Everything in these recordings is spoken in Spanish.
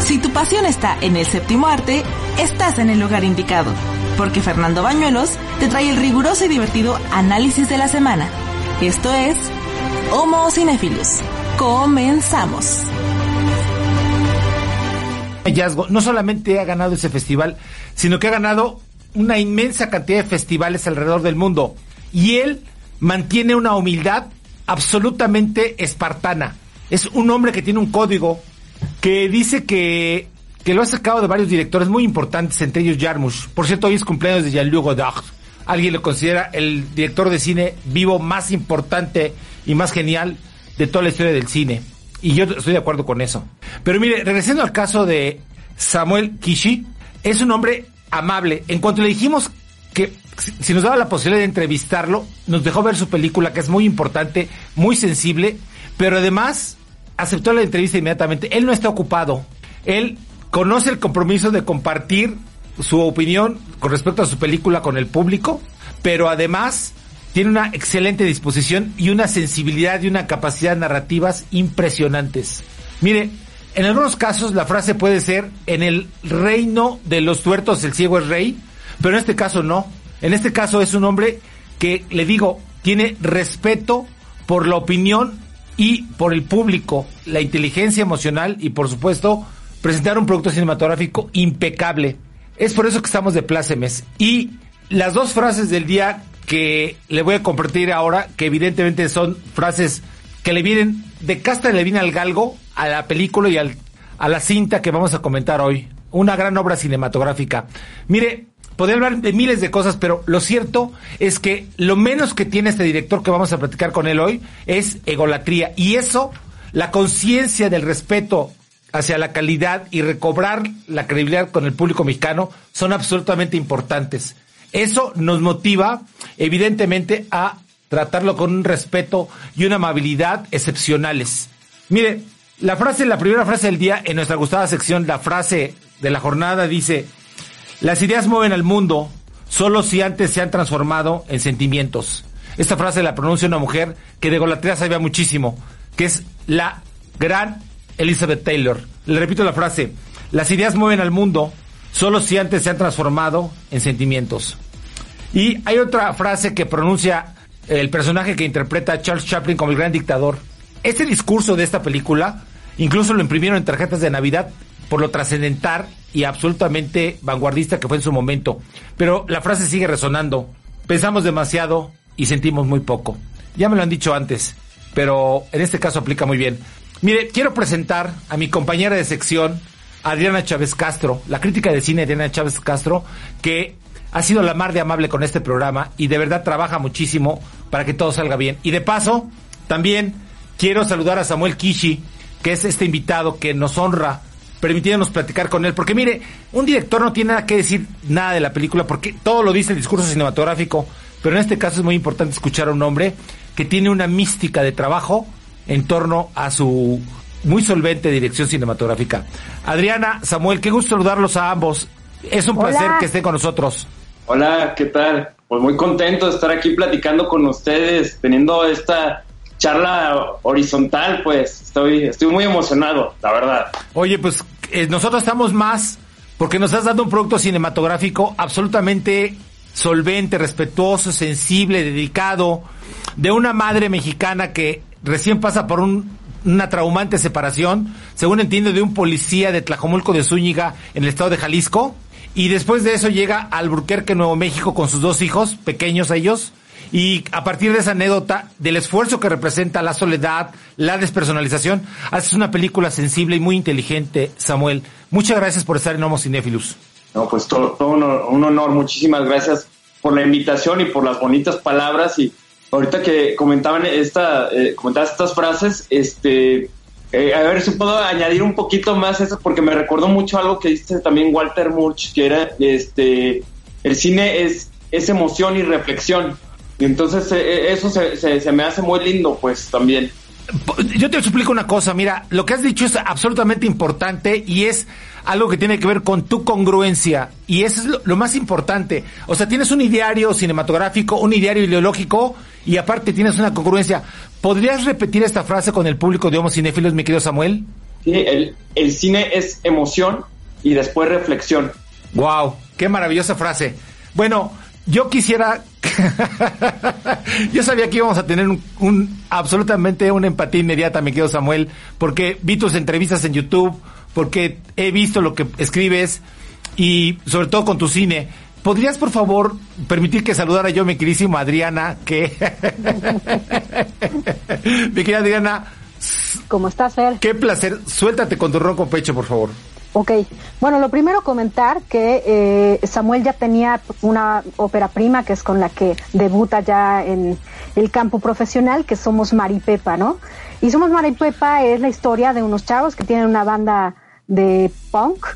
Si tu pasión está en el séptimo arte, estás en el lugar indicado, porque Fernando Bañuelos te trae el riguroso y divertido análisis de la semana. Esto es Homo Cinephilus. Comenzamos. Hallazgo, no solamente ha ganado ese festival, sino que ha ganado una inmensa cantidad de festivales alrededor del mundo. Y él mantiene una humildad absolutamente espartana. Es un hombre que tiene un código que dice que, que lo ha sacado de varios directores muy importantes, entre ellos Jarmusch. Por cierto, hoy es cumpleaños de Jean-Luc Godard. Alguien lo considera el director de cine vivo más importante y más genial de toda la historia del cine. Y yo estoy de acuerdo con eso. Pero mire, regresando al caso de Samuel Kishi, es un hombre amable. En cuanto le dijimos que si nos daba la posibilidad de entrevistarlo, nos dejó ver su película, que es muy importante, muy sensible, pero además aceptó la entrevista inmediatamente. Él no está ocupado. Él conoce el compromiso de compartir su opinión con respecto a su película con el público, pero además tiene una excelente disposición y una sensibilidad y una capacidad narrativas impresionantes. Mire, en algunos casos la frase puede ser en el reino de los tuertos el ciego es rey, pero en este caso no. En este caso es un hombre que, le digo, tiene respeto por la opinión y por el público, la inteligencia emocional y por supuesto presentar un producto cinematográfico impecable. Es por eso que estamos de plácemes. Y las dos frases del día que le voy a compartir ahora, que evidentemente son frases que le vienen de casta le viene al galgo a la película y al, a la cinta que vamos a comentar hoy. Una gran obra cinematográfica. Mire, podría hablar de miles de cosas, pero lo cierto es que lo menos que tiene este director que vamos a platicar con él hoy es egolatría. Y eso, la conciencia del respeto hacia la calidad y recobrar la credibilidad con el público mexicano son absolutamente importantes. Eso nos motiva, evidentemente, a tratarlo con un respeto y una amabilidad excepcionales. Mire, la frase, la primera frase del día en nuestra gustada sección, la frase de la jornada dice, las ideas mueven al mundo solo si antes se han transformado en sentimientos. Esta frase la pronuncia una mujer que de golatría sabía muchísimo, que es la gran Elizabeth Taylor. Le repito la frase, las ideas mueven al mundo solo si antes se han transformado en sentimientos. Y hay otra frase que pronuncia el personaje que interpreta a Charles Chaplin como el gran dictador. Este discurso de esta película incluso lo imprimieron en tarjetas de Navidad por lo trascendental y absolutamente vanguardista que fue en su momento. Pero la frase sigue resonando. Pensamos demasiado y sentimos muy poco. Ya me lo han dicho antes, pero en este caso aplica muy bien. Mire, quiero presentar a mi compañera de sección, Adriana Chávez Castro, la crítica de cine Adriana Chávez Castro, que ha sido la mar de amable con este programa y de verdad trabaja muchísimo para que todo salga bien. Y de paso, también quiero saludar a Samuel Kishi, que es este invitado que nos honra permitiéndonos platicar con él. Porque mire, un director no tiene nada que decir nada de la película porque todo lo dice el discurso cinematográfico. Pero en este caso es muy importante escuchar a un hombre que tiene una mística de trabajo en torno a su muy solvente dirección cinematográfica. Adriana, Samuel, qué gusto saludarlos a ambos. Es un placer que estén con nosotros. Hola, ¿qué tal? Pues muy contento de estar aquí platicando con ustedes, teniendo esta charla horizontal, pues estoy, estoy muy emocionado, la verdad. Oye, pues eh, nosotros estamos más porque nos has dado un producto cinematográfico absolutamente solvente, respetuoso, sensible, dedicado, de una madre mexicana que recién pasa por una traumante separación, según entiendo, de un policía de Tlajomulco de Zúñiga en el estado de Jalisco. Y después de eso llega al Burquerque, Nuevo México, con sus dos hijos, pequeños ellos, y a partir de esa anécdota, del esfuerzo que representa la soledad, la despersonalización, haces una película sensible y muy inteligente, Samuel. Muchas gracias por estar en Homo Cinéfilos. No, pues todo, un, honor. Muchísimas gracias por la invitación y por las bonitas palabras. Y ahorita que comentaban esta, eh, comentabas estas frases, este, eh, a ver si puedo añadir un poquito más eso, porque me recordó mucho algo que dice también Walter Murch, que era, este, el cine es, es emoción y reflexión. Entonces eh, eh, eso se, se, me hace muy lindo, pues también. Yo te explico una cosa, mira, lo que has dicho es absolutamente importante y es algo que tiene que ver con tu congruencia y eso es lo, más importante. O sea, tienes un ideario cinematográfico, un ideario ideológico y aparte tienes una congruencia. ¿Podrías repetir esta frase con el público de Homo Cinéfilos, mi querido Samuel? Sí, el, el cine es emoción y después reflexión. Wow, qué maravillosa frase. Bueno, yo quisiera, yo sabía que íbamos a tener un, absolutamente una empatía inmediata, mi querido Samuel, porque vi tus entrevistas en YouTube, porque he visto lo que escribes y sobre todo con tu cine. ¿Podrías, por favor, permitir que saludara yo a mi queridísima Adriana, que... mi querida Adriana... ¿Cómo estás, Fer? Qué placer. Suéltate con tu ronco pecho, por favor. Ok, bueno, lo primero comentar que eh, Samuel ya tenía una ópera prima que es con la que debuta ya en el campo profesional, que somos Maripepa, ¿no? Y Somos Maripepa es la historia de unos chavos que tienen una banda de punk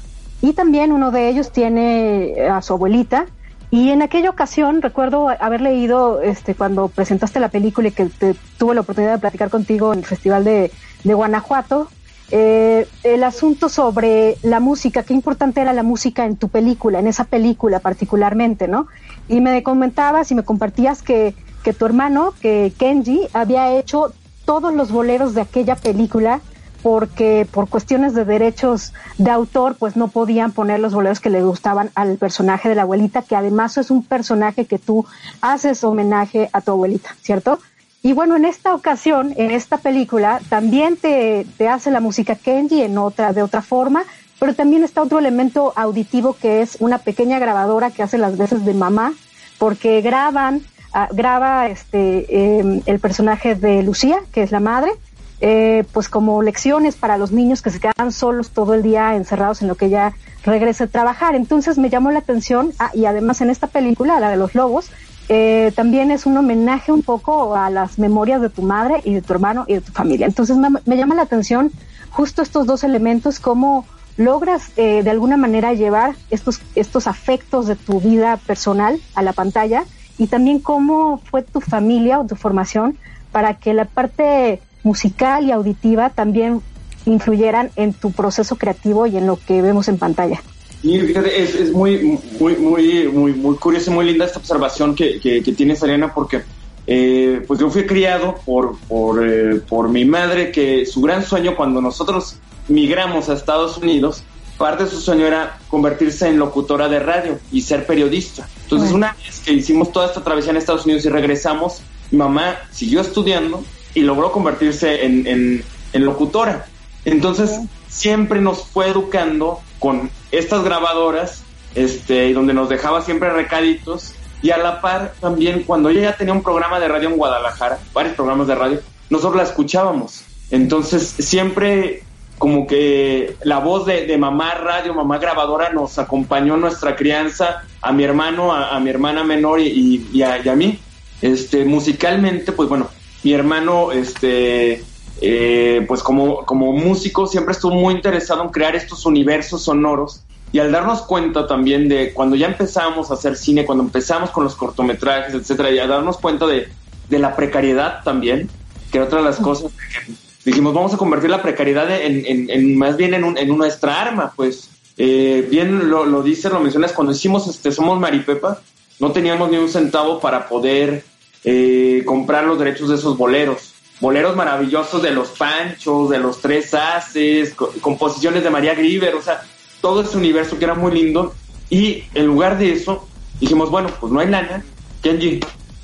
y también uno de ellos tiene a su abuelita. Y en aquella ocasión recuerdo haber leído este, cuando presentaste la película y que tuve la oportunidad de platicar contigo en el Festival de, de Guanajuato, eh, el asunto sobre la música, qué importante era la música en tu película, en esa película particularmente, ¿no? Y me comentabas y me compartías que, que tu hermano, que Kenji, había hecho todos los boleros de aquella película porque por cuestiones de derechos de autor, pues no podían poner los boleros que le gustaban al personaje de la abuelita, que además es un personaje que tú haces homenaje a tu abuelita, ¿cierto? Y bueno, en esta ocasión, en esta película, también te, hace la música Kenji en otra, de otra forma, pero también está otro elemento auditivo que es una pequeña grabadora que hace las veces de mamá, porque graban, ah, graba este, em, el personaje de Lucía, que es la madre, eh, pues como lecciones para los niños que se quedan solos todo el día encerrados en lo que ella regrese a trabajar. Entonces me llamó la atención, ah, y además en esta película, la de los lobos, eh, también es un homenaje un poco a las memorias de tu madre y de tu hermano y de tu familia. Entonces me, llama la atención justo estos dos elementos, cómo logras eh, de alguna manera llevar estos, estos afectos de tu vida personal a la pantalla y también cómo fue tu familia o tu formación para que la parte musical y auditiva también influyeran en tu proceso creativo y en lo que vemos en pantalla. Fíjate, es, es muy, muy, muy, muy, muy curiosa y muy linda esta observación que, que, que tiene Serena porque eh, pues yo fui criado por, por, eh, por mi madre que su gran sueño cuando nosotros migramos a Estados Unidos, parte de su sueño era convertirse en locutora de radio y ser periodista. Entonces una vez que hicimos toda esta travesía en Estados Unidos y regresamos, mi mamá siguió estudiando y logró convertirse en, en, en locutora. Entonces siempre nos fue educando con estas grabadoras, este, donde nos dejaba siempre recaditos, y a la par también cuando ella ya tenía un programa de radio en Guadalajara, varios programas de radio, nosotros la escuchábamos. Entonces siempre como que la voz de, mamá radio, mamá grabadora nos acompañó nuestra crianza, a mi hermano, a, mi hermana menor a, y, a, mí. Este, musicalmente, pues bueno, mi hermano, este, eh, pues como, como músico siempre estuvo muy interesado en crear estos universos sonoros y al darnos cuenta también de cuando ya empezamos a hacer cine, cuando empezamos con los cortometrajes, etcétera, y a darnos cuenta de, la precariedad también, que era otra de las cosas que dijimos, vamos a convertir la precariedad en, más bien en, un, en nuestra arma, pues eh, bien lo, lo dices, lo mencionas, cuando hicimos este Somos Maripepa, no teníamos ni un centavo para poder eh, comprar los derechos de esos boleros boleros maravillosos de los Panchos, de los Tres Haces, composiciones de María Grieber, o sea, todo ese universo que era muy lindo. Y en lugar de eso, dijimos, bueno, pues no hay lana. Kenji,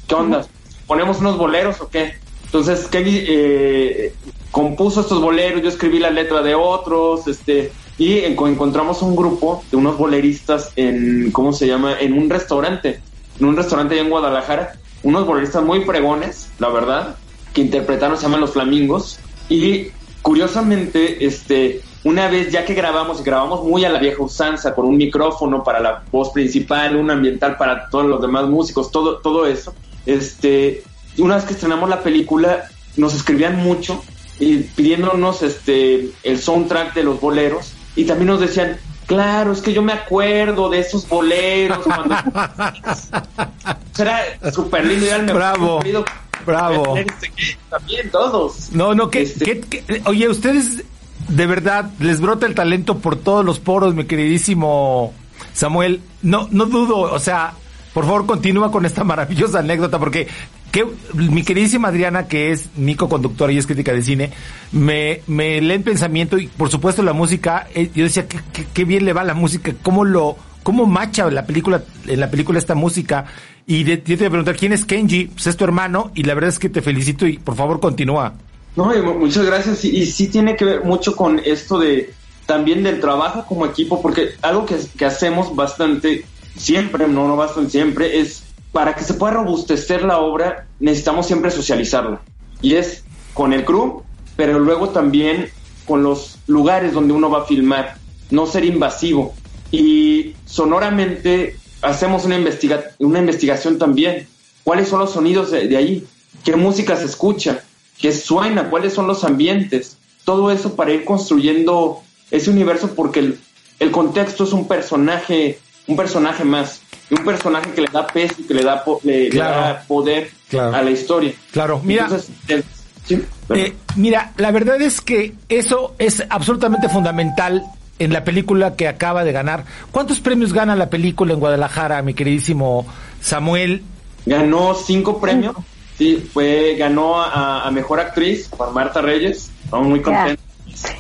¿qué onda? ¿Ponemos unos boleros o qué? Entonces Kenji eh, compuso estos boleros, yo escribí la letra de otros, este, y encontramos un grupo de unos boleristas en, ¿cómo se llama? En un restaurante, en un restaurante allá en Guadalajara, unos boleristas muy pregones, la verdad, que interpretaron se llaman Los Flamingos. Y curiosamente, este, una vez ya que grabamos, y grabamos muy a la vieja usanza, con un micrófono para la voz principal, un ambiental para todos los demás músicos, todo, todo eso, este, una vez que estrenamos la película, nos escribían mucho y pidiéndonos este el soundtrack de los boleros y también nos decían, claro, es que yo me acuerdo de esos boleros cuando era súper lindo, era el mejor Bravo. cumplido. Bravo. Este, También todos. No, no, que, Este- que- que- oye, ustedes de verdad les brota el talento por todos los poros, mi queridísimo Samuel. No, no dudo, o sea, por favor continúa con esta maravillosa anécdota porque que, mi queridísima Adriana, que es mi co-conductora y es crítica de cine, me, me lee el pensamiento y por supuesto la música, eh, yo decía, qué bien le va la música, cómo lo, cómo macha la película, en la película esta música. Y de- yo te voy a preguntar, ¿quién es Kenji? Pues es tu hermano y la verdad es que te felicito y por favor continúa. No, muchas gracias. Y, y sí tiene que ver mucho con esto de también del trabajo como equipo, porque algo que, que hacemos bastante, siempre, no, no bastante siempre, es para que se pueda robustecer la obra, necesitamos siempre socializarla. Y es con el crew, pero luego también con los lugares donde uno va a filmar, no ser invasivo. Y sonoramente hacemos una, investiga una investigación también. ¿Cuáles son los sonidos de, de ahí? ¿Qué música se escucha? ¿Qué suena? ¿Cuáles son los ambientes? Todo eso para ir construyendo ese universo porque el, el contexto es un personaje, un personaje más. Y un personaje que le da peso y que le da, po- le, da poder Claro. a la historia. Claro, mira. Entonces, el- sí, perdón. Eh, mira, la verdad es que eso es absolutamente fundamental en la película que acaba de ganar. ¿Cuántos premios gana la película en Guadalajara, mi queridísimo Samuel? Ganó cinco premios. Sí, fue, ganó a, a mejor actriz por Marta Reyes. Estamos muy contentos.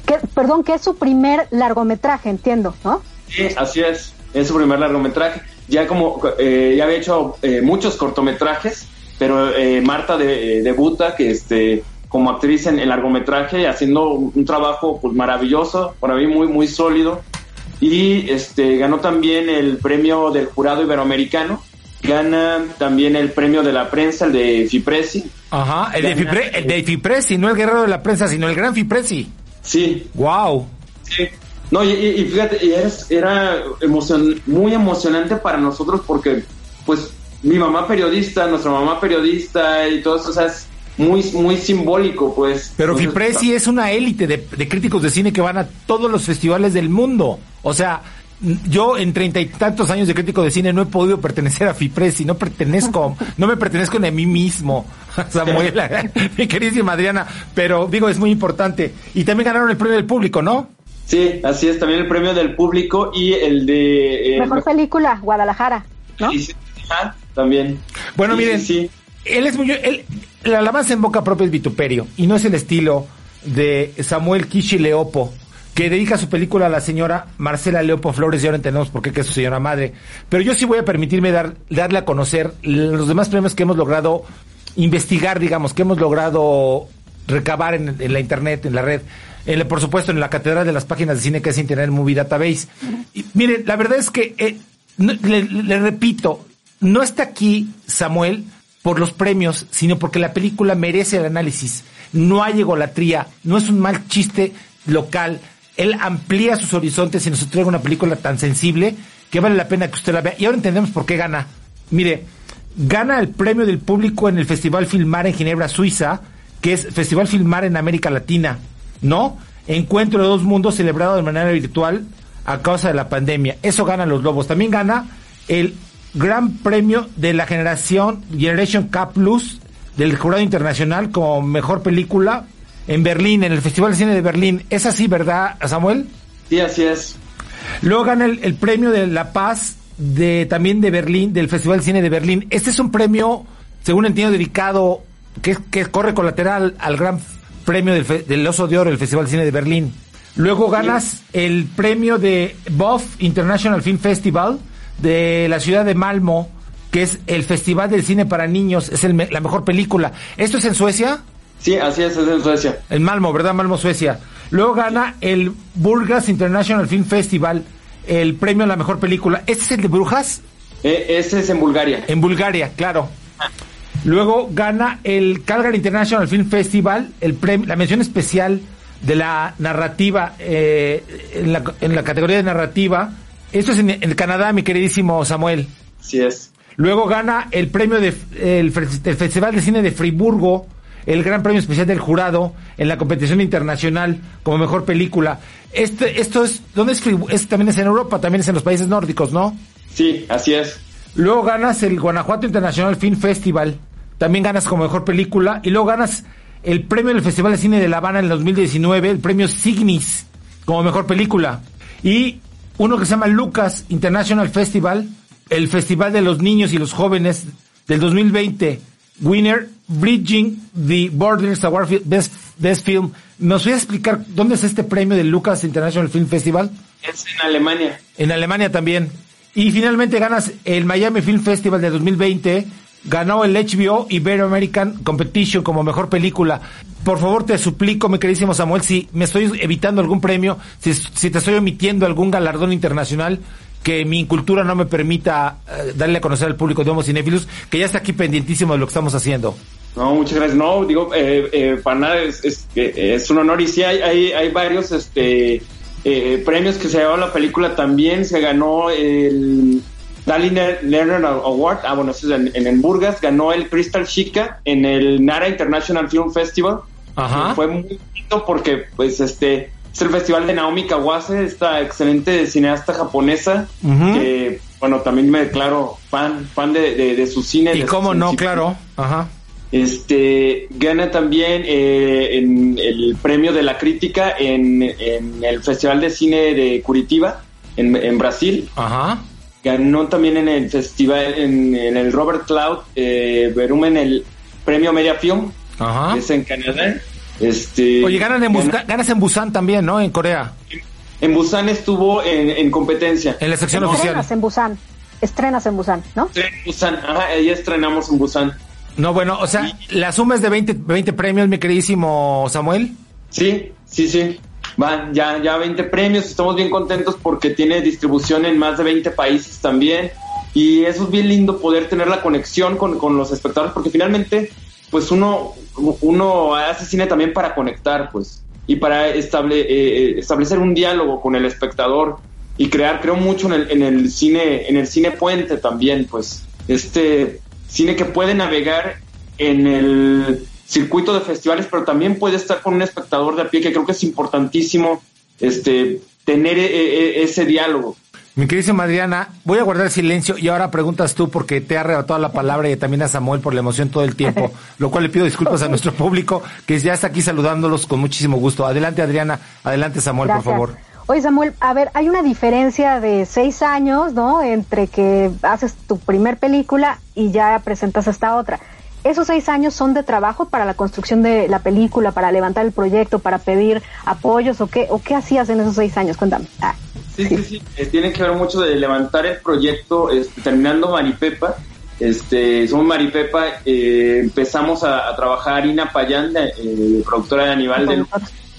Que, perdón, que es su primer largometraje, entiendo, ¿no? Sí, así es. Es su primer largometraje. Ya como eh, ya había hecho eh, muchos cortometrajes, pero eh, Marta de- eh, debuta que este como actriz en el largometraje haciendo un, trabajo pues maravilloso, para mí muy muy sólido y este ganó también el premio del jurado iberoamericano, gana también el premio de la prensa el de Fipresi. Ajá, el de, Fipre- el de Fipresi, no el guerrero de la prensa, sino el gran Fipresi. Sí, Wow. Sí. No, y, y- y fíjate, y es- era emocion- muy emocionante para nosotros porque, pues, mi mamá periodista, nuestra mamá periodista y todo eso, o sea, es muy, muy simbólico, pues. Pero Fipresi es una élite de, de críticos de cine que van a todos los festivales del mundo. O sea, yo en treinta y tantos años de crítico de cine no he podido pertenecer a Fipresi, no pertenezco, no me pertenezco ni a mí mismo, Samuel, mi queridísima Adriana, pero digo, es muy importante. Y también ganaron el premio del público, ¿no? Sí, así es, también el premio del público y el de... eh, Mejor película, Guadalajara, ¿no? y sí, ajá, también. Bueno, Sí, miren, sí, sí. Él es muy, él, la alabanza en boca propia es vituperio y no es el estilo de Samuel Kishi Leopo que dedica su película a la señora Marcela Leopo Flores y ahora entendemos por qué que es su señora madre. Pero yo sí voy a permitirme dar, darle a conocer los demás premios que hemos logrado investigar, digamos, que hemos logrado recabar en, la internet, en la red, en por supuesto en la catedral de las páginas de cine que es Internet Movie Database. Y, miren, la verdad es que, eh, le repito, no está aquí Samuel por los premios, sino porque la película merece el análisis. No hay egolatría, no es un mal chiste local. Él amplía sus horizontes y nos entrega una película tan sensible que vale la pena que usted la vea. Y ahora entendemos por qué gana. Mire, gana el premio del público en el Festival Filmar en Ginebra, Suiza, que es Festival Filmar en América Latina, ¿no? Encuentro de dos mundos celebrado de manera virtual a causa de la pandemia. Eso ganan los lobos. También gana el gran premio de la generación Generation K Plus del jurado internacional como mejor película en Berlín, en el Festival de Cine de Berlín. ¿Es así, verdad, Samuel? Sí, así es. Luego gana el, el premio de La Paz de también de Berlín, del Festival de Cine de Berlín. Este es un premio, según entiendo, dedicado, que, que corre colateral al gran premio del, fe- del Oso de Oro del Festival de Cine de Berlín. Luego ganas el premio de BOF International Film Festival de la ciudad de Malmo, que es el Festival del Cine para Niños, es el la mejor película. ¿Esto es en Suecia? Sí, así es, es en Suecia. En Malmo, ¿verdad? Malmo, Suecia. Luego gana el Burgas International Film Festival, el premio a la mejor película. ¿Este es el de Brujas? Eh, ese es en Bulgaria. En Bulgaria, claro. Luego gana el Calgary International Film Festival, el premio, la mención especial de la narrativa, eh, en, la, en la categoría de narrativa. Esto es en, en Canadá, mi queridísimo Samuel. Así es. Luego gana el premio de, el, fe- del Festival de Cine de Friburgo, el Gran Premio Especial del Jurado en la competición internacional como mejor película. Este, esto es, ¿dónde es, es? También es en Europa, también es en los países nórdicos, ¿no? Sí, así es. Luego ganas el Guanajuato International Film Festival, también ganas como mejor película, y luego ganas el premio del Festival de Cine de La Habana en el 2019, el premio Signis como mejor película. Y uno que se llama Lucas International Festival, el Festival de los Niños y los Jóvenes del 2020, winner Bridging the Borders Award Best, Best Film. ¿Nos voy a explicar dónde es este premio del Lucas International Film Festival? Es en Alemania. En Alemania también. Y finalmente ganas el Miami Film Festival de 2020. Ganó el HBO Ibero-American Competition como mejor película. Por favor, te suplico, mi queridísimo Samuel, si me estoy evitando algún premio, si, te estoy omitiendo algún galardón internacional, que mi cultura no me permita eh, darle a conocer al público de Homo Cinéfilos, que ya está aquí pendientísimo de lo que estamos haciendo. No, muchas gracias. No, digo, eh, eh, para nada, es, es, es, un honor. Y sí, hay, hay, hay varios este, premios que se llevó la película también. Se ganó el Dali Lerner Award, ah, bueno, eso es en, en, Burgas. Ganó el Crystal Chica en el Nara International Film Festival. Ajá. Fue muy bonito porque, pues, este es el festival de Naomi Kawase, esta excelente cineasta japonesa, uh -huh. que, bueno, también me declaro fan, fan de, de, de su cine. Y cómo no, claro, ajá. Este, gana también eh, en el premio de la crítica en, en, el Festival de Cine de Curitiba, en, en Brasil. Ajá. Ganó también en el festival, en, en el Robert Cloud eh, Verumen, el premio Media Film, Ajá. que es en Canadá. Este, Oye, ganan en Busan, ganas en Busan también, ¿no? En Corea. En Busan estuvo en, en competencia. En la sección Estrenas oficial. Estrenas en Busan. Estrenas en Busan, ¿no? Sí, en Busan. Ajá, ahí estrenamos en Busan. No, bueno, o sea, la suma es de 20, 20 premios, mi queridísimo Samuel. Sí, sí, sí. Van ya, ya 20 premios. Estamos bien contentos porque tiene distribución en más de 20 países también. Y eso es bien lindo poder tener la conexión con, con los espectadores porque finalmente pues uno, uno hace cine también para conectar, pues, y para estable, eh, establecer un diálogo con el espectador y crear, creo mucho en el, en el cine, en el cine puente también, pues, este cine que puede navegar en el circuito de festivales, pero también puede estar con un espectador de a pie, que creo que es importantísimo, este, tener e, e, ese diálogo. Mi queridísima Adriana, voy a guardar silencio y ahora preguntas tú porque te ha arrebatado la palabra y también a Samuel por la emoción todo el tiempo, lo cual le pido disculpas a nuestro público que ya está aquí saludándolos con muchísimo gusto. Adelante Adriana, adelante Samuel, Gracias. por favor. Oye Samuel, a ver, hay una diferencia de seis años, ¿no? Entre que haces tu primer película y ya presentas esta otra. ¿Esos seis años son de trabajo para la construcción de la película, para levantar el proyecto, para pedir apoyos o qué, o qué hacías en esos seis años? Cuéntame. Ah. Sí, sí, sí, eh, tiene que ver mucho de levantar el proyecto, este, terminando Maripepa, este, somos Maripepa, eh, empezamos a, a, trabajar Ina Payán, eh, productora de Aníbal, del,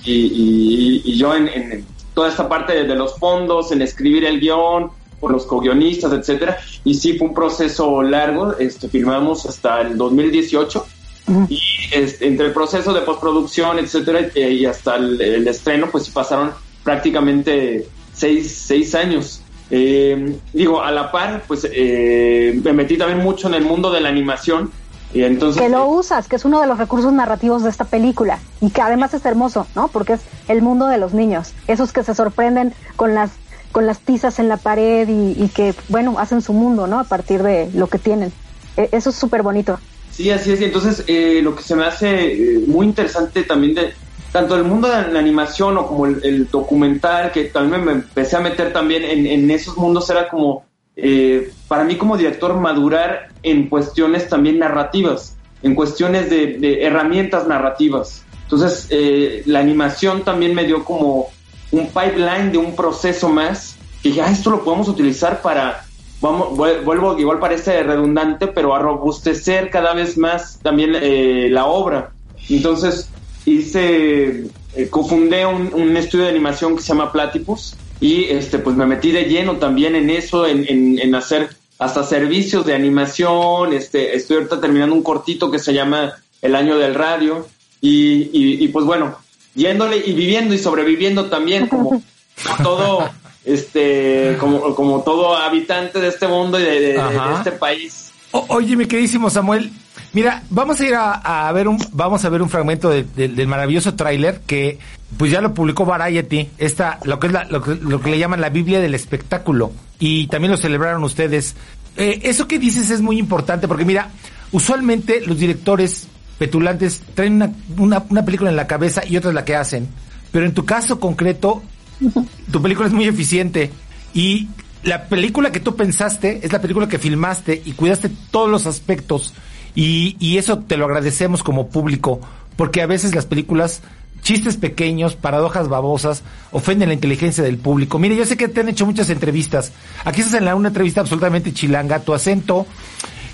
y, y, y, yo en, en, toda esta parte de, de, los fondos, en escribir el guion, por los co-guionistas, etcétera, y sí fue un proceso largo, este, filmamos hasta el 2018, Uh -huh. y este, entre el proceso de postproducción, etcétera, eh, y hasta el, el estreno, pues pasaron prácticamente seis, seis años. Eh, digo, a la par, pues eh, me metí también mucho en el mundo de la animación. Y entonces, que lo usas, que es uno de los recursos narrativos de esta película y que además es hermoso, ¿no? Porque es el mundo de los niños, esos que se sorprenden con las con las tizas en la pared y, que, bueno, hacen su mundo, ¿no? A partir de lo que tienen. E eso es súper bonito. Sí, así es. Y entonces, eh, lo que se me hace eh, muy interesante también de, tanto el mundo de la animación o como el, documental, que también me empecé a meter también en, esos mundos, era como, eh, para mí como director, madurar en cuestiones también narrativas, en cuestiones de, de herramientas narrativas. Entonces, eh, la animación también me dio como un pipeline de un proceso más, que dije, ah, esto lo podemos utilizar para, vamos, vuelvo, igual parece redundante, pero a robustecer cada vez más también eh, la obra. Entonces, hice, eh, cofundé un, estudio de animación que se llama Platypus y este, pues me metí de lleno también en eso, en, en, hacer hasta servicios de animación, este, estoy ahorita terminando un cortito que se llama El Año del Radio y, y pues bueno, yéndole y viviendo y sobreviviendo también como, como todo este como, como todo habitante de este mundo y de, de, de este país. O, oye, mi queridísimo Samuel, Mira, vamos a ir a, ver un vamos a ver un fragmento del maravilloso tráiler que pues ya lo publicó Variety, esta lo que es lo, que, le llaman la Biblia del espectáculo y también lo celebraron ustedes. Eh, eso que dices es muy importante porque mira, usualmente los directores petulantes traen una, una, una película en la cabeza y otra es la que hacen, pero en tu caso concreto tu película es muy eficiente y la película que tú pensaste es la película que filmaste y cuidaste todos los aspectos y, y eso te lo agradecemos como público, porque a veces las películas chistes pequeños, paradojas babosas, ofenden la inteligencia del público. Mire, yo sé que te han hecho muchas entrevistas. Aquí estás en una entrevista absolutamente chilanga. Tu acento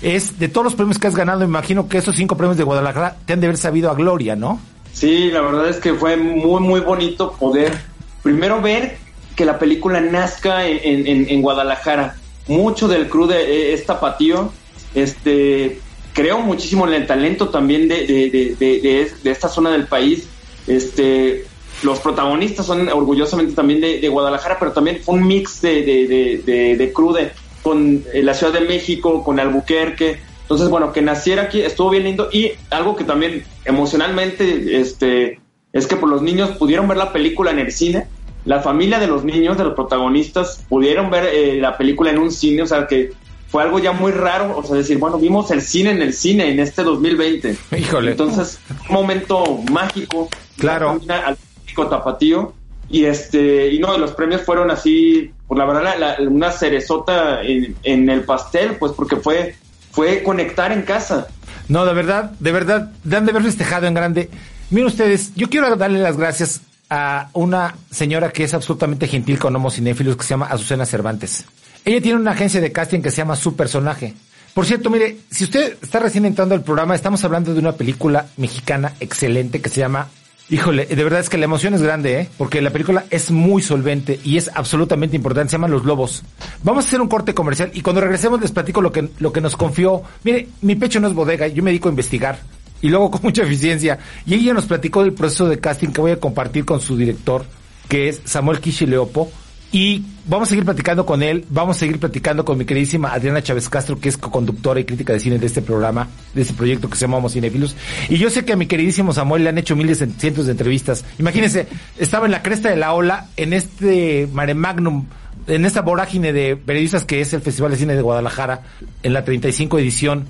es de todos los premios que has ganado. Imagino que esos cinco premios de Guadalajara te han de haber sabido a gloria, ¿no? Sí, la verdad es que fue muy, muy bonito poder primero ver que la película nazca en, Guadalajara. Mucho del crew de, eh, es tapatío. Este, creo muchísimo en el talento también de, de, esta zona del país. Este, los protagonistas son orgullosamente también de, Guadalajara, pero también fue un mix de, de, de, con eh, la Ciudad de México, con Albuquerque. Entonces, bueno, que naciera aquí estuvo bien lindo y algo que también emocionalmente este, es que por los niños pudieron ver la película en el cine. La familia de los niños, de los protagonistas, pudieron ver eh, la película en un cine, o sea que fue algo ya muy raro, o sea, decir, bueno, vimos el cine en el cine en este 2020. Híjole. Entonces, un momento mágico. Claro. Al público tapatío. Y este, y no, los premios fueron así, pues la verdad, una cerezota en, el pastel, pues porque fue, fue conectar en casa. No, de verdad, de verdad, dan de haber festejado en grande. Miren ustedes, yo quiero darle las gracias a una señora que es absolutamente gentil con homocinéfilos que se llama Azucena Cervantes. Ella tiene una agencia de casting que se llama Su Personaje. Por cierto, mire, si usted está recién entrando al programa, estamos hablando de una película mexicana excelente que se llama Híjole, de verdad es que la emoción es grande, ¿eh? Porque la película es muy solvente y es absolutamente importante. Se llama Los Lobos. Vamos a hacer un corte comercial y cuando regresemos les platico lo que, lo que nos confió. Mire, mi pecho no es bodega, yo me dedico a investigar y luego con mucha eficiencia. Y ella nos platicó del proceso de casting que voy a compartir con su director, que es Samuel Kishileopo y vamos a seguir platicando con él, vamos a seguir platicando con mi queridísima Adriana Chávez Castro, que es co-conductora y crítica de cine de este programa, de este proyecto que se llama Cinefilos. Y yo sé que a mi queridísimo Samuel le han hecho miles, cientos de entrevistas. Imagínense, estaba en la cresta de la ola, en este mare magnum, en esta vorágine de periodistas que es el Festival de Cine de Guadalajara, en la 35 edición.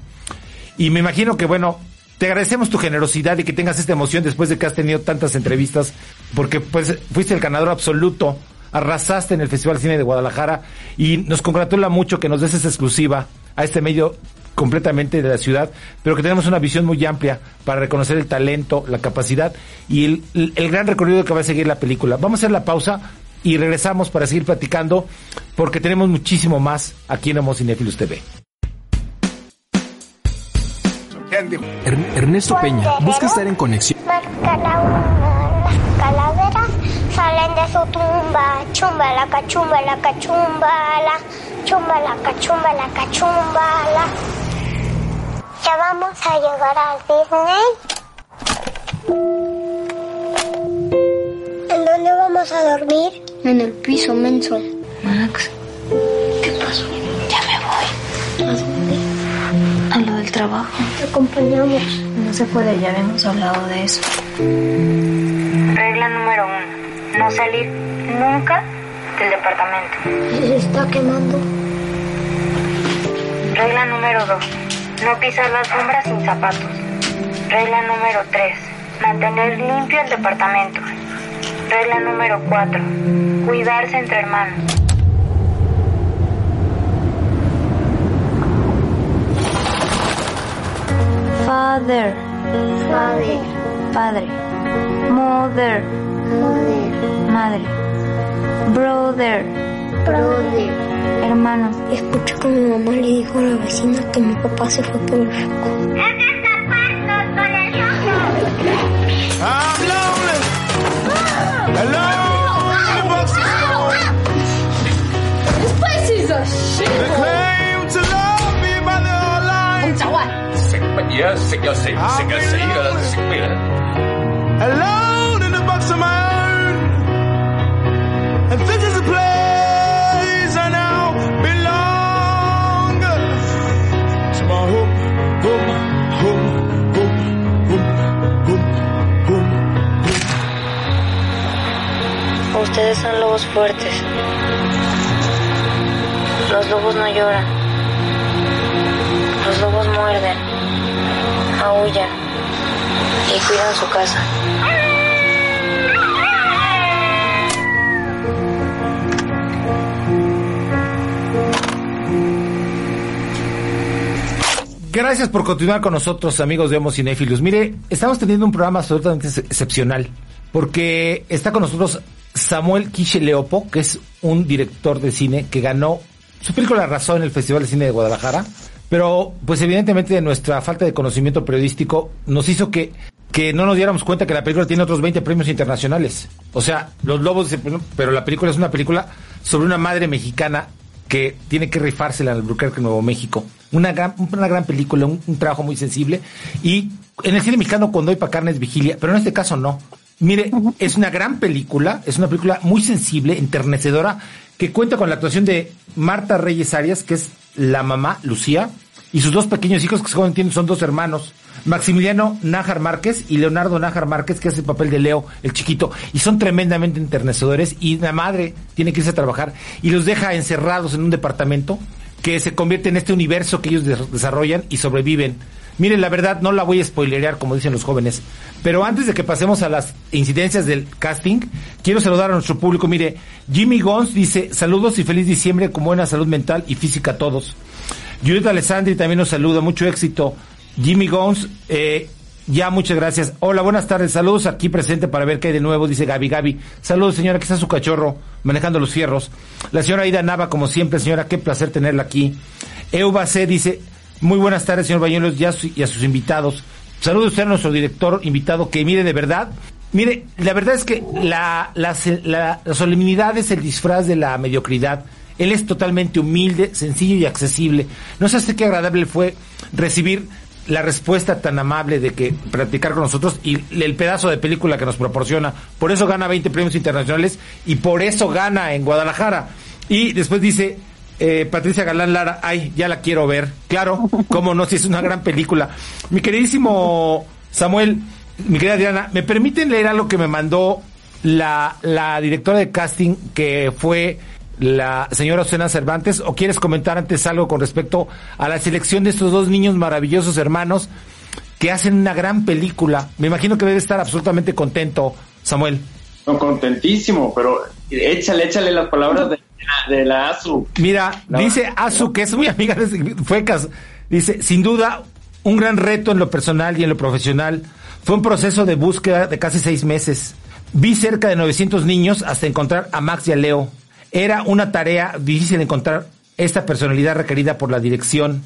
Y me imagino que, bueno, te agradecemos tu generosidad y que tengas esta emoción después de que has tenido tantas entrevistas, porque pues fuiste el ganador absoluto arrasaste en el Festival de Cine de Guadalajara y nos congratula mucho que nos des esa exclusiva a este medio completamente de la ciudad, pero que tenemos una visión muy amplia para reconocer el talento, la capacidad y el, gran recorrido que va a seguir la película. Vamos a hacer la pausa y regresamos para seguir platicando porque tenemos muchísimo más aquí en Homo Cinefilos TV. Ernesto Peña busca estar en conexión su tumba. Chumba la cachumba la cachumbala. Chumba la cachumba la cachumbala. Ya vamos a llegar al Disney. ¿En dónde vamos a dormir? En el piso, menso. Max, ¿qué pasó? Ya me voy. ¿A dónde? A lo del trabajo. Te acompañamos. No se puede, ya habíamos hablado de eso. Regla número uno no salir nunca del departamento. Se está quemando. Regla número 2. No pisar las sombras sin zapatos. Regla número 3. Mantener limpio el departamento. Regla número 4. Cuidarse entre hermanos. Father. Father. Padre. Mother. Madre. Brother. Brother. Hermano. Escuché que mi mamá le dijo a la vecina que mi papá se fue por el foco. I'm lonely. Alone This place is a shit. They claim to love me by the whole line. 走啊！食乜嘢啊？食又食，食又死噶啦！食咩咧？ Fuertes. Los lobos no lloran. Los lobos muerden, aullan y cuidan su casa. Gracias por continuar con nosotros, amigos de Homo Cinéfilos. Mire, estamos teniendo un programa absolutamente ex- excepcional, porque está con nosotros Samuel Quiche Leopo, que es un director de cine que ganó su película La Razón en el Festival de Cine de Guadalajara, pero pues evidentemente de nuestra falta de conocimiento periodístico nos hizo que, que no nos diéramos cuenta que la película tiene otros 20 premios internacionales. O sea, Los Lobos, dicen, "Bueno, pero la película es una película sobre una madre mexicana que tiene que rifársela en Albuquerque, Nuevo México. Una gran, una gran película, un, un trabajo muy sensible. Y en el cine mexicano, cuando hay para carne es vigilia, pero en este caso no. Mire, es una gran película, es una película muy sensible, enternecedora, que cuenta con la actuación de Marta Reyes Arias, que es la mamá, Lucía, y sus dos pequeños hijos, que según entiendo son dos hermanos. Maximiliano Nájar Márquez y Leonardo Nájar Márquez, que hace el papel de Leo, el chiquito, y son tremendamente enternecedores, y la madre tiene que irse a trabajar y los deja encerrados en un departamento que se convierte en este universo que ellos de- desarrollan y sobreviven. Miren, la verdad, no la voy a spoilerear, como dicen los jóvenes, pero antes de que pasemos a las incidencias del casting, quiero saludar a nuestro público. Mire, Jimmy Gons dice, saludos y feliz diciembre con buena salud mental y física a todos. Judith Alessandri también nos saluda, mucho éxito. Jimmy Gons, eh, ya muchas gracias. Hola, buenas tardes, saludos aquí presente para ver qué hay de nuevo, dice Gaby Gaby. Saludos señora, que está su cachorro manejando los fierros. La señora Aida Nava, como siempre, señora, qué placer tenerla aquí. Euba C dice, muy buenas tardes, señor Bañuelos, y a, sus invitados. Saludos usted a nuestro director invitado, que mire de verdad, mire, la verdad es que la, la, solemnidad es el disfraz de la mediocridad. Él es totalmente humilde, sencillo y accesible. No sé hasta qué agradable fue recibir la respuesta tan amable de que platicar con nosotros y el pedazo de película que nos proporciona. Por eso gana 20 premios internacionales y por eso gana en Guadalajara. Y después dice eh, Patricia Galán Lara, ay, ya la quiero ver. Claro, cómo no, si es una gran película. Mi queridísimo Samuel, mi querida Diana, ¿me permiten leer algo que me mandó la, la directora de casting que fue la señora Osena Cervantes o quieres comentar antes algo con respecto a la selección de estos dos niños maravillosos hermanos que hacen una gran película? Me imagino que debe estar absolutamente contento, Samuel. No, contentísimo, pero échale, échale las palabras de, de la ASU. Mira, No. dice Azu, que es muy amiga de Fuecas, dice, sin duda, un gran reto en lo personal y en lo profesional. Fue un proceso de búsqueda de casi seis meses. Vi cerca de 900 niños hasta encontrar a Max y a Leo. Era una tarea difícil encontrar esta personalidad requerida por la dirección.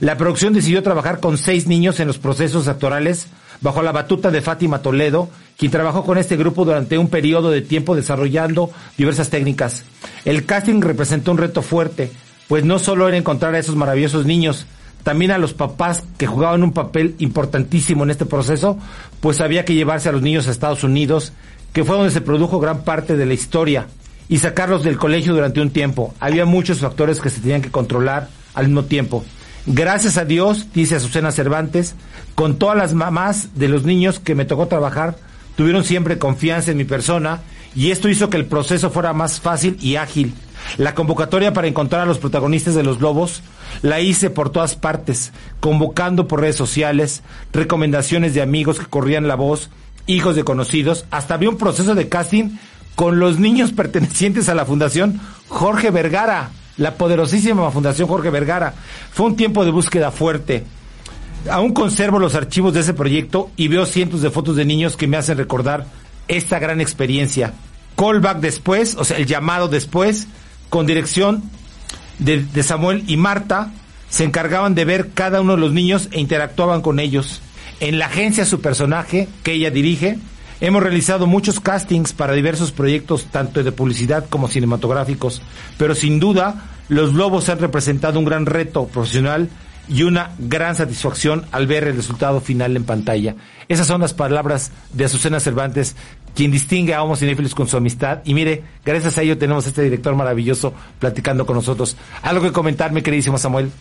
La producción decidió trabajar con seis niños en los procesos actorales bajo la batuta de Fátima Toledo, quien trabajó con este grupo durante un periodo de tiempo desarrollando diversas técnicas. El casting representó un reto fuerte, pues no solo era encontrar a esos maravillosos niños, también a los papás que jugaban un papel importantísimo en este proceso, pues había que llevarse a los niños a Estados Unidos, que fue donde se produjo gran parte de la historia, y sacarlos del colegio durante un tiempo. Había muchos factores que se tenían que controlar al mismo tiempo. Gracias a Dios, dice Azucena Cervantes, con todas las mamás de los niños que me tocó trabajar, tuvieron siempre confianza en mi persona y esto hizo que el proceso fuera más fácil y ágil. La convocatoria para encontrar a los protagonistas de los lobos la hice por todas partes, convocando por redes sociales, recomendaciones de amigos que corrían la voz, hijos de conocidos, hasta había un proceso de casting con los niños pertenecientes a la Fundación Jorge Vergara, la poderosísima Fundación Jorge Vergara. Fue un tiempo de búsqueda fuerte. Aún conservo los archivos de ese proyecto y veo cientos de fotos de niños que me hacen recordar esta gran experiencia. Callback después, o sea, el llamado después, con dirección de, de Samuel y Marta, se encargaban de ver cada uno de los niños e interactuaban con ellos. En la agencia su personaje, que ella dirige, hemos realizado muchos castings para diversos proyectos, tanto de publicidad como cinematográficos, pero sin duda los Lobos han representado un gran reto profesional y una gran satisfacción al ver el resultado final en pantalla. Esas son las palabras de Azucena Cervantes, quien distingue a Homo Cinéfilos con su amistad. Y mire, gracias a ello tenemos a este director maravilloso platicando con nosotros. ¿Algo que comentar, mi queridísimo Samuel?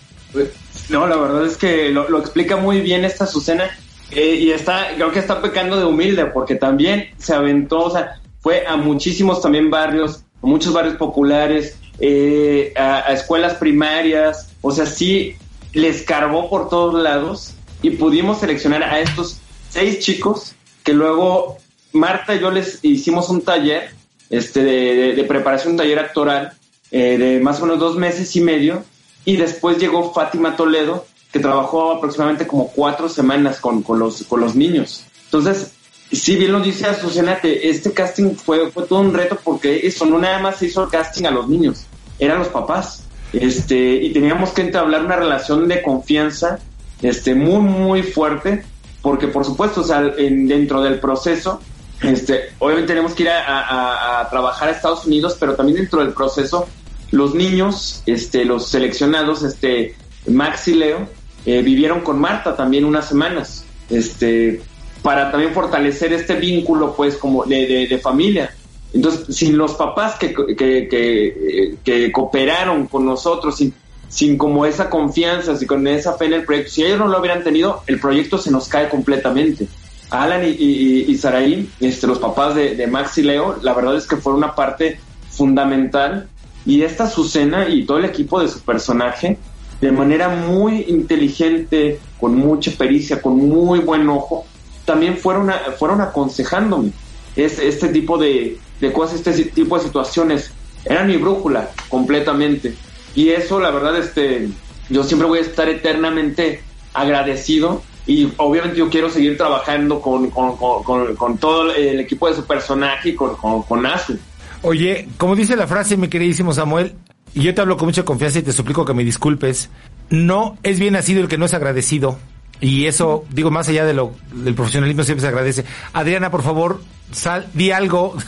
No, la verdad es que lo, lo explica muy bien esta Azucena eh, y está, creo que está pecando de humilde porque también se aventó, o sea, fue a muchísimos también barrios, a muchos barrios populares, eh, a, escuelas primarias, o sea, sí les cargó por todos lados y pudimos seleccionar a estos seis chicos que luego Marta y yo les hicimos un taller este, de, de- de preparación, un taller actoral eh, de más o menos dos meses y medio y después llegó Fátima Toledo que trabajó aproximadamente como cuatro semanas con, con los, con los niños. Entonces, si bien lo dice Azucena que este casting fue, fue todo un reto porque eso no nada más se hizo el casting a los niños, eran los papás. Este, y teníamos que entablar una relación de confianza este, muy, muy fuerte, porque por supuesto, o sea, en- dentro del proceso, este, obviamente tenemos que ir a, a- a trabajar a Estados Unidos, pero también dentro del proceso, los niños, este, los seleccionados, este, Max y Leo, eh, vivieron con Marta también unas semanas, este, para también fortalecer este vínculo, pues, como de, familia. Entonces, sin los papás que, que, cooperaron con nosotros, sin, sin como esa confianza, sin con esa fe en el proyecto, si ellos no lo hubieran tenido, el proyecto se nos cae completamente. Alan y, y, y este, los papás de Max y Leo, la verdad es que fueron una parte fundamental. Y esta Azucena y todo el equipo de su personaje, de manera muy inteligente, con mucha pericia, con muy buen ojo, también fueron, a- fueron aconsejándome es, este tipo de, de cosas, este tipo de situaciones. Era mi brújula completamente. Y eso, la verdad, este, yo siempre voy a estar eternamente agradecido y obviamente yo quiero seguir trabajando con, con, con- con- todo el equipo de su personaje y con, con, Azu. Oye, como dice la frase, mi queridísimo Samuel, y yo te hablo con mucha confianza y te suplico que me disculpes, no es bien nacido el que no es agradecido. Y eso, digo, más allá de lo, del profesionalismo siempre se agradece. Adriana, por favor, sal, di algo.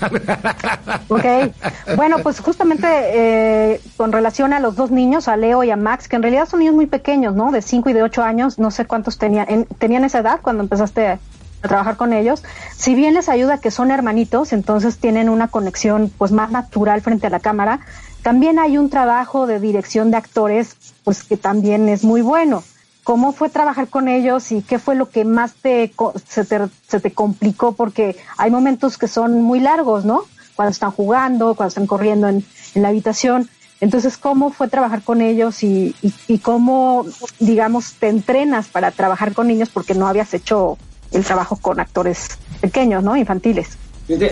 Ok, bueno, pues justamente eh, con relación a los dos niños, a Leo y a Max, que en realidad son niños muy pequeños, ¿no? De 5 y de 8 años, no sé cuántos tenían, en- tenían esa edad cuando empezaste a, trabajar con ellos. Si bien les ayuda que son hermanitos, entonces tienen una conexión pues más natural frente a la cámara, también hay un trabajo de dirección de actores pues que también es muy bueno. ¿Cómo fue trabajar con ellos y qué fue lo que más te, se, te, se te complicó? Porque hay momentos que son muy largos, ¿no? Cuando están jugando, cuando están corriendo en, en la habitación. Entonces, ¿cómo fue trabajar con ellos y, y, y cómo, digamos, te entrenas para trabajar con niños porque no habías hecho el trabajo con actores pequeños, ¿no? Infantiles.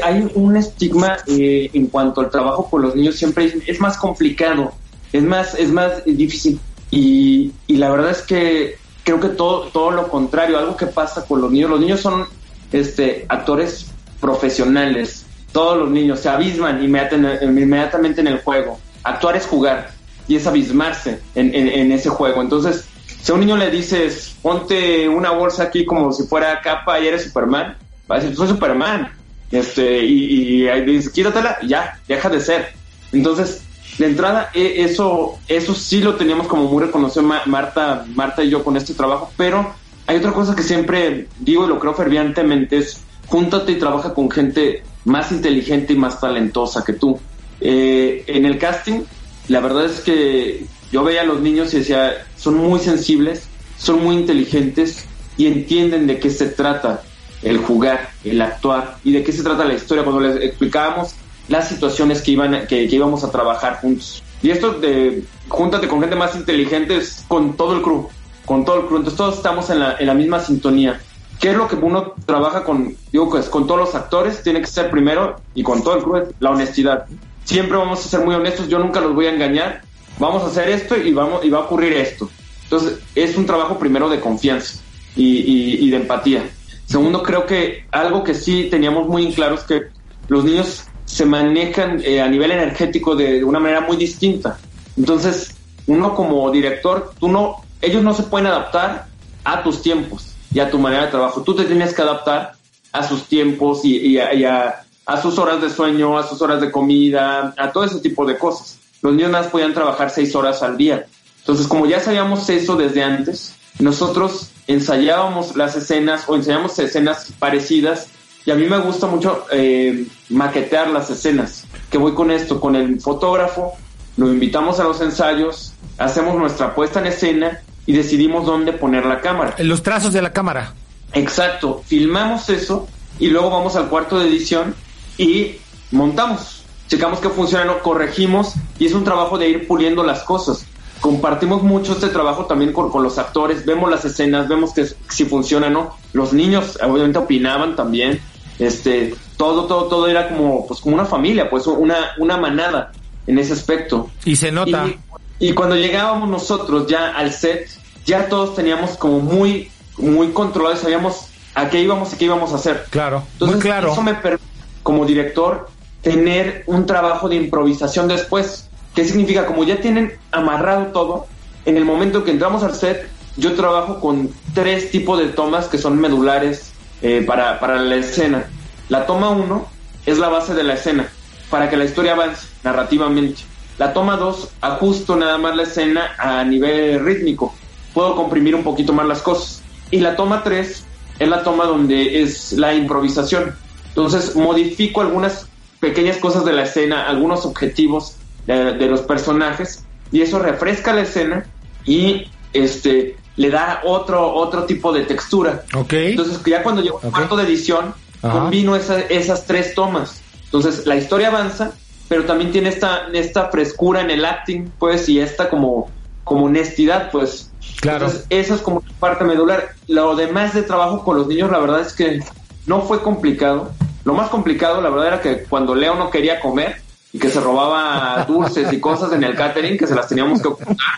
Hay un estigma eh, en cuanto al trabajo con los niños, siempre es, más complicado, es más, es más difícil. Y, y la verdad es que creo que todo, todo lo contrario, algo que pasa con los niños, los niños son este, actores profesionales, todos los niños se abisman inmediata- inmediatamente en el juego. Actuar es jugar y es abismarse en, en- en ese juego. Entonces, si a un niño le dices, ponte una bolsa aquí como si fuera capa y eres Superman, va a decir, soy Superman. Este, y, y ahí dices, quítatela, y ya, deja de ser. Entonces, de entrada, e- eso, eso sí lo teníamos como muy reconocido Ma- Marta, Marta y yo con este trabajo, pero hay otra cosa que siempre digo y lo creo fervientemente, es júntate y trabaja con gente más inteligente y más talentosa que tú. Eh, en el casting, la verdad es que yo veía a los niños y decía, son muy sensibles, son muy inteligentes y entienden de qué se trata el jugar, el actuar y de qué se trata la historia cuando les explicábamos las situaciones que iban que, íbamos a trabajar juntos. Y esto de júntate con gente más inteligente es con todo el crew, con todo el crew. Entonces todos estamos en la, en la misma sintonía. ¿Qué es lo que uno trabaja con, digo, pues con todos los actores? Tiene que ser primero y con todo el crew la honestidad. Siempre vamos a ser muy honestos, yo nunca los voy a engañar. Vamos a hacer esto y, va a ocurrir esto. Entonces es un trabajo primero de confianza y, de empatía. Segundo, creo que algo que sí teníamos muy en claro es que los niños se manejan eh, a nivel energético de una manera muy distinta. Entonces, uno como director, tú no, ellos no se pueden adaptar a tus tiempos y a tu manera de trabajo. Tú te tienes que adaptar a sus tiempos y, y a, y a- a sus horas de sueño, a sus horas de comida, a todo ese tipo de cosas. Los niños nada más podían trabajar seis horas al día. Entonces, como ya sabíamos eso desde antes, nosotros ensayábamos las escenas o ensayamos escenas parecidas y a mí me gusta mucho eh, maquetear las escenas. Que voy con esto, con el fotógrafo, lo invitamos a los ensayos, hacemos nuestra puesta en escena y decidimos dónde poner la cámara. Los trazos de la cámara. Exacto, filmamos eso y luego vamos al cuarto de edición y montamos, checamos que funciona, no corregimos y es un trabajo de ir puliendo las cosas. Compartimos mucho este trabajo también con, con los actores, vemos las escenas, vemos que si funciona no. Los niños obviamente opinaban también. Este, todo, todo, todo era como, pues como una familia, pues una, una manada en ese aspecto. Y se nota. Y, y cuando llegábamos nosotros ya al set, ya todos teníamos como muy, muy controlado, sabíamos a qué íbamos y qué íbamos a hacer. Claro, Entonces, muy claro. eso me como director, tener un trabajo de improvisación después. ¿Qué significa? Como ya tienen amarrado todo, en el momento que entramos al set, yo trabajo con tres tipos de tomas que son medulares eh, para, para la escena. La toma uno es la base de la escena, para que la historia avance narrativamente. La toma dos ajusto nada más la escena a nivel rítmico. Puedo comprimir un poquito más las cosas. Y la toma tres es la toma donde es la improvisación. Entonces modifico algunas pequeñas cosas de la escena, algunos objetivos de, de los personajes y eso refresca la escena y este le da otro otro tipo de textura. Ok. Entonces ya cuando llego al Ok. cuarto de edición Ajá. combino esa- esas tres tomas. Entonces la historia avanza, pero también tiene esta esta frescura en el acting, pues y esta como como honestidad, pues. Claro. Entonces, esa es como parte medular. Lo demás de trabajo con los niños, la verdad es que no fue complicado. Lo más complicado, la verdad, era que cuando Leo no quería comer y que se robaba dulces y cosas en el catering, que se las teníamos que ocultar.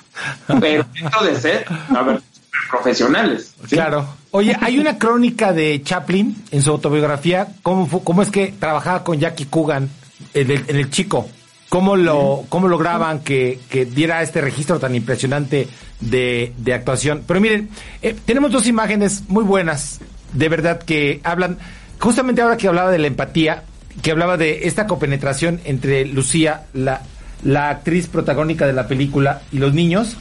Pero dentro de set, a ver, profesionales. ¿sí? Claro. Oye, hay una crónica de Chaplin en su autobiografía, cómo, fu- cómo es que trabajaba con Jackie Coogan en el, en el chico, cómo lo, cómo lograban que, que diera este registro tan impresionante de, de actuación. Pero miren, eh, tenemos dos imágenes muy buenas, de verdad, que hablan, justamente ahora que hablaba de la empatía, que hablaba de esta copenetración entre Lucía, la, la actriz protagónica de la película, y los niños.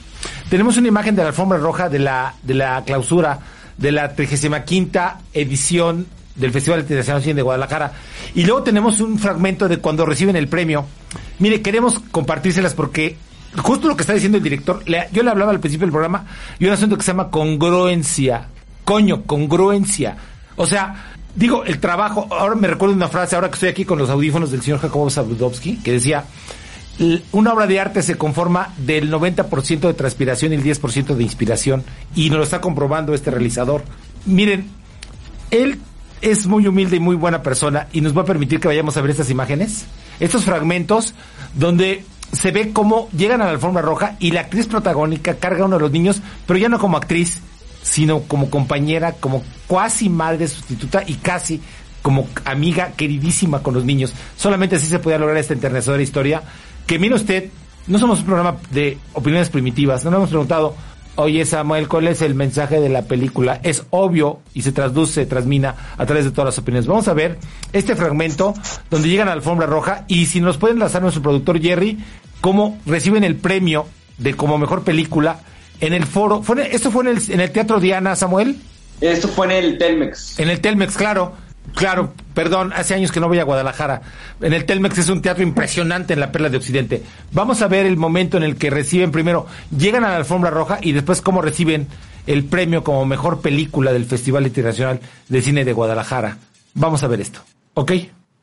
Tenemos una imagen de la alfombra roja de la, de la clausura de la 35 edición del Festival Internacional de Cine de Guadalajara. Y luego tenemos un fragmento de cuando reciben el premio. Mire, queremos compartírselas porque justo lo que está diciendo el director, yo le hablaba al principio del programa, y un asunto que se llama congruencia. Coño, congruencia. O sea, digo, el trabajo, ahora me recuerdo una frase, ahora que estoy aquí con los audífonos del señor Jacobo Zabudowski, que decía, una obra de arte se conforma del 90% de transpiración y el 10% de inspiración. Y nos lo está comprobando este realizador. Miren, él es muy humilde y muy buena persona y nos va a permitir que vayamos a ver estas imágenes, estos fragmentos donde se ve cómo llegan a la alfombra roja y la actriz protagónica carga a uno de los niños, pero ya no como actriz, sino como compañera, como cuasi madre sustituta y casi como amiga queridísima con los niños. Solamente así se podía lograr esta enternecedora historia. Que mire usted, no somos un programa de opiniones primitivas, no nos hemos preguntado, oye Samuel, ¿cuál es el mensaje de la película? Es obvio y se traduce, transmina a través de todas las opiniones. Vamos a ver este fragmento donde llegan a la alfombra roja y si nos pueden enlazar nuestro productor Jerry, cómo reciben el premio de como mejor película en el foro. ¿Fue en el- ¿Esto fue en el, en el Teatro Diana, Samuel? Esto fue en el Telmex. En el Telmex, claro. Claro, perdón, hace años que no voy a Guadalajara. En el Telmex es un teatro impresionante en la Perla de Occidente. Vamos a ver el momento en el que reciben primero, llegan a la alfombra roja y después cómo reciben el premio como mejor película del Festival Internacional de Cine de Guadalajara. Vamos a ver esto, ¿ok?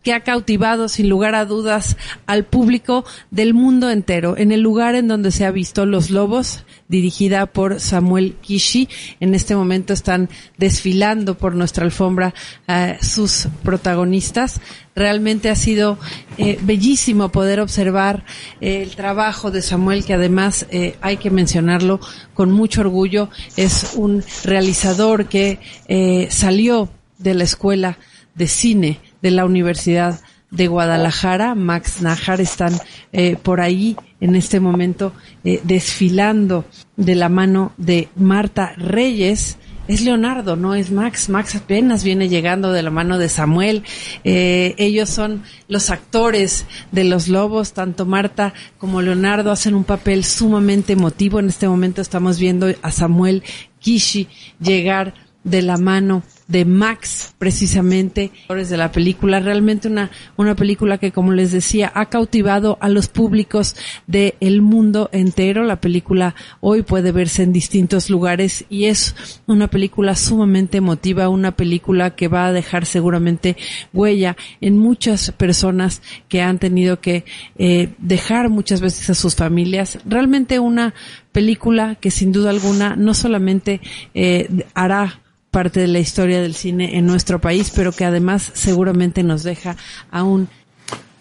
Que ha cautivado sin lugar a dudas al público del mundo entero, en el lugar en donde se ha visto Los Lobos, dirigida por Samuel Kishi. En este momento están desfilando por nuestra alfombra eh, sus protagonistas. Realmente ha sido eh, bellísimo poder observar eh, el trabajo de Samuel, que además eh, hay que mencionarlo con mucho orgullo. Es un realizador que eh, salió de la escuela de cine de la Universidad de Guadalajara. Max Najar están eh, por ahí en este momento eh, desfilando de la mano de Marta Reyes. Es Leonardo, no es Max. Max apenas viene llegando de la mano de Samuel. Eh, ellos son los actores de Los Lobos. Tanto Marta como Leonardo hacen un papel sumamente emotivo. En este momento estamos viendo a Samuel Kishi llegar de la mano de Max, precisamente, de la película. Realmente una, una película que, como les decía, ha cautivado a los públicos del mundo entero. La película hoy puede verse en distintos lugares y es una película sumamente emotiva, una película que va a dejar seguramente huella en muchas personas que han tenido que eh, dejar muchas veces a sus familias. Realmente una película que sin duda alguna no solamente eh, hará parte de la historia del cine en nuestro país, pero que además seguramente nos deja aún.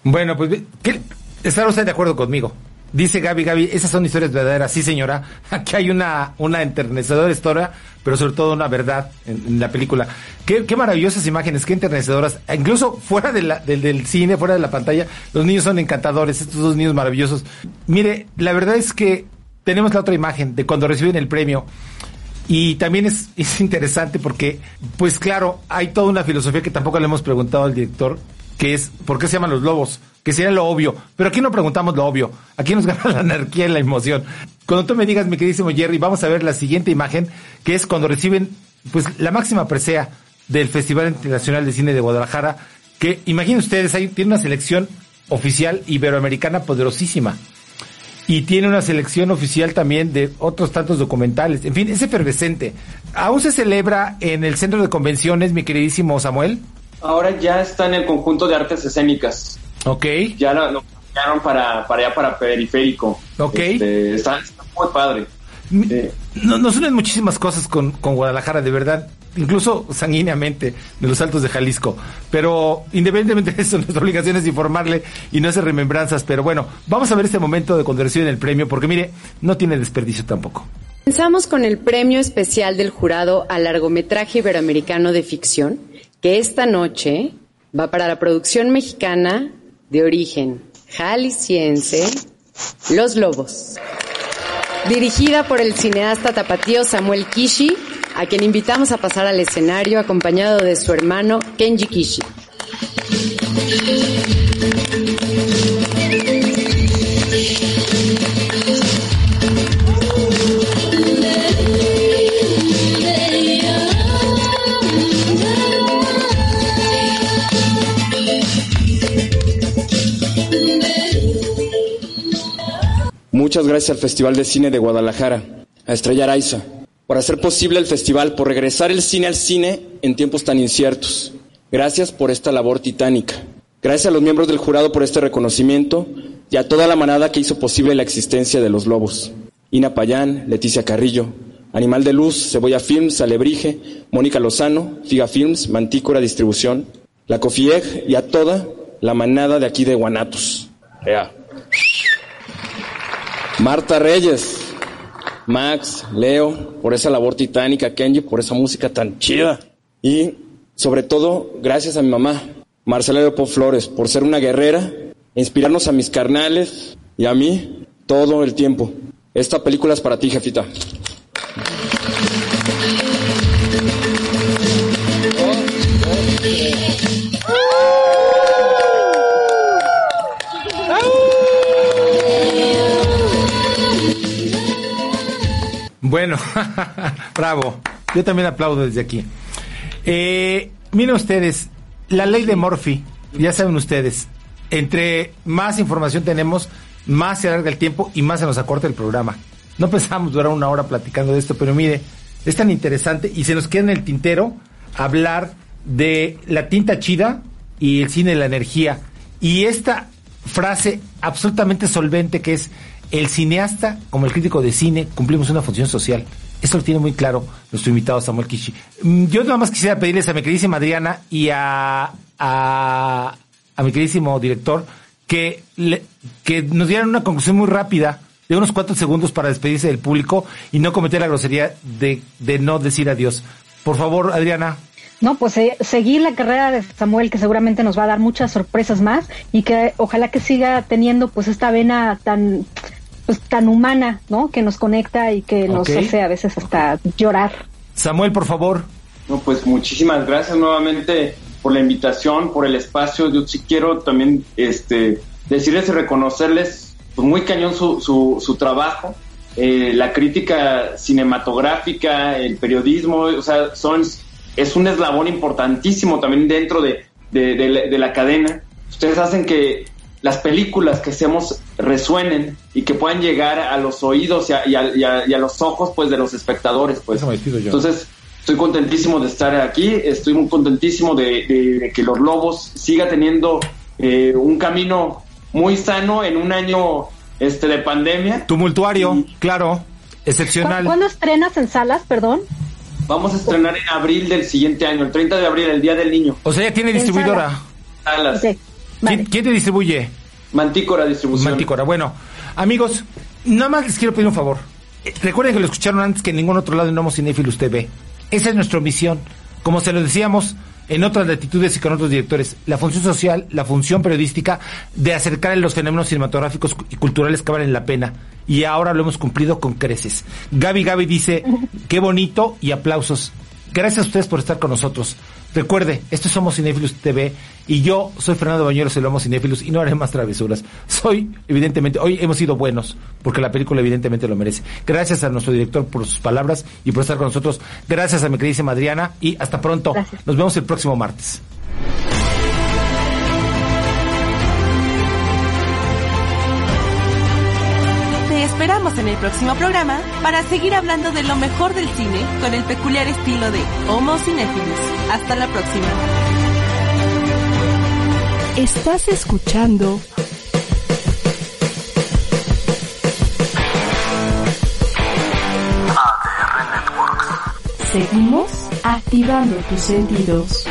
Bueno, pues. ¿está usted de acuerdo conmigo? Dice Gaby, Gaby, esas son historias verdaderas. Sí, señora, aquí hay una, una enternecedora historia, pero sobre todo una verdad en, la película. Qué, qué, maravillosas imágenes, qué enternecedoras. Incluso fuera del, del cine, fuera de la pantalla, los niños son encantadores, estos dos niños maravillosos. Mire, la verdad es que tenemos la otra imagen de cuando reciben el premio. Y también es, es interesante porque, pues claro, hay toda una filosofía que tampoco le hemos preguntado al director, que es, ¿por qué se llaman los lobos? Que sería lo obvio. Pero aquí no preguntamos lo obvio. Aquí nos gana la anarquía y la emoción. Cuando tú me digas, mi queridísimo Jerry, vamos a ver la siguiente imagen, que es cuando reciben, pues, la máxima presea del Festival Internacional de Cine de Guadalajara, que, imaginen ustedes, ahí tiene una selección oficial iberoamericana poderosísima y tiene una selección oficial también de otros tantos documentales. En fin, es efervescente. ¿Aún se celebra en el centro de convenciones, mi queridísimo Samuel? Ahora ya está en el conjunto de artes escénicas. Ok. Ya lo, lo para, para allá, para periférico. Ok. Este, está, muy padre. Nos unen muchísimas cosas con, con Guadalajara, de verdad incluso sanguíneamente, de los altos de Jalisco. Pero independientemente de eso, nuestra obligación es informarle y no hacer remembranzas. Pero bueno, vamos a ver este momento de cuando reciben el premio, porque mire, no tiene desperdicio tampoco. Comenzamos con el premio especial del jurado al largometraje iberoamericano de ficción, que esta noche va para la producción mexicana de origen jalisciense, Los Lobos. Dirigida por el cineasta tapatío Samuel Kishi a quien invitamos a pasar al escenario acompañado de su hermano Kenji Kishi. Muchas gracias al Festival de Cine de Guadalajara, a Estrella Araiza, por hacer posible el festival, por regresar el cine al cine en tiempos tan inciertos. Gracias por esta labor titánica. Gracias a los miembros del jurado por este reconocimiento y a toda la manada que hizo posible la existencia de los lobos. Ina Payán, Leticia Carrillo, Animal de Luz, Cebolla Films, Alebrije, Mónica Lozano, Figa Films, Mantícora Distribución, La Cofieg y a toda la manada de aquí de Guanatos. Marta Reyes, Max, Leo, por esa labor titánica, Kenji, por esa música tan chida. Y sobre todo, gracias a mi mamá, Marcela Leopold Flores, por ser una guerrera, inspirarnos a mis carnales y a mí todo el tiempo. Esta película es para ti, jefita. Bueno, bravo. Yo también aplaudo desde aquí. Eh, miren ustedes, la ley de Morphy, ya saben ustedes, entre más información tenemos, más se alarga el tiempo y más se nos acorta el programa. No pensamos durar una hora platicando de esto, pero mire, es tan interesante y se nos queda en el tintero hablar de la tinta chida y el cine de la energía. Y esta frase absolutamente solvente que es el cineasta, como el crítico de cine, cumplimos una función social. Esto lo tiene muy claro nuestro invitado Samuel Kishi. Mm, yo nada más quisiera pedirles a mi queridísima Adriana y a, a, mi queridísimo director que, que nos dieran una conclusión muy rápida de unos cuatro segundos para despedirse del público y no cometer la grosería de, de no decir adiós. Por favor, Adriana. No, pues eh, seguir la carrera de Samuel, que seguramente nos va a dar muchas sorpresas más y que ojalá que siga teniendo pues esta vena tan pues, tan humana, ¿no? Que nos conecta y que nos hace a veces hasta llorar. Samuel, por favor. No, pues muchísimas gracias nuevamente por la invitación, por el espacio. Yo sí quiero también este, decirles y reconocerles pues, muy cañón su, su, su trabajo. Eh, la crítica cinematográfica, el periodismo, o sea, son es un eslabón importantísimo también dentro de, de, de la, de la cadena. Ustedes hacen que las películas que hacemos resuenen y que puedan llegar a los oídos y a, y a- y a- y a los ojos pues de los espectadores pues entonces estoy contentísimo de estar aquí estoy muy contentísimo de, de- de que los lobos siga teniendo eh, un camino muy sano en un año este de pandemia Tumultuario, claro, excepcional. ¿Cuándo estrenas en salas, perdón? vamos a estrenar en abril del siguiente año el 30 de abril el día del niño O sea, ya tiene distribuidora. Salas. ¿Quién, quién te distribuye? Mantícora Distribución. Mantícora. Bueno, amigos, nada más les quiero pedir un favor. Eh, Recuerden que lo escucharon antes que en ningún otro lado en Homo Cinéfilos TV. Esa es nuestra misión. Como se lo decíamos en otras latitudes y con otros directores, la función social, la función periodística de acercar los fenómenos cinematográficos y culturales que valen la pena. Y ahora lo hemos cumplido con creces. Gaby Gaby dice, qué bonito y aplausos. Gracias a ustedes por estar con nosotros. Recuerde, esto es Somos Cinéfilos TV y yo soy Fernando Bañuelos, el Homo Cinéfilos y no haré más travesuras. Soy, evidentemente, hoy hemos sido buenos porque la película evidentemente lo merece. Gracias a nuestro director por sus palabras y por estar con nosotros. Gracias a mi queridísima Adriana y hasta pronto. Nos vemos el próximo martes. Esperamos en el próximo programa para seguir hablando de lo mejor del cine con el peculiar estilo de Homo Cinéfilos. Hasta la próxima. Estás escuchando ADR Networks. Seguimos activando tus sentidos.